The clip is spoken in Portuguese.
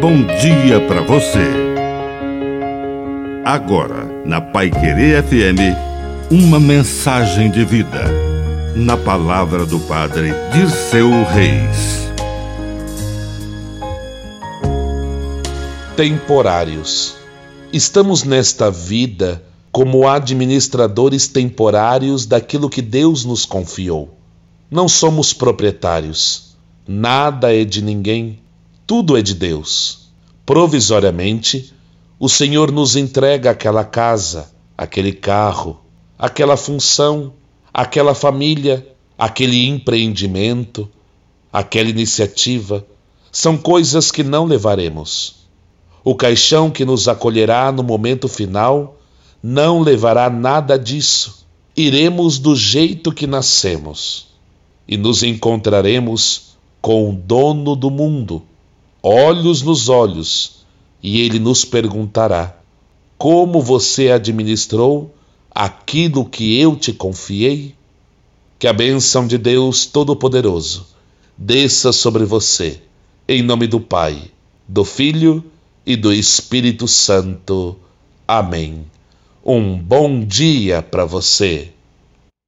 bom dia para você. Agora, na Pai Querer FM, uma mensagem de vida. Na palavra do Padre Dirceu Reis. Temporários. Estamos nesta vida como administradores temporários daquilo que Deus nos confiou. Não somos proprietários. Nada é de ninguém tudo é de Deus. Provisoriamente, o Senhor nos entrega aquela casa, aquele carro, aquela função, aquela família, aquele empreendimento, aquela iniciativa. São coisas que não levaremos. O caixão que nos acolherá no momento final não levará nada disso. Iremos do jeito que nascemos e nos encontraremos com o dono do mundo olhos nos olhos, e ele nos perguntará: Como você administrou aquilo que eu te confiei? Que a bênção de Deus Todo-Poderoso desça sobre você, em nome do Pai, do Filho e do Espírito Santo. Amém. Um bom dia para você.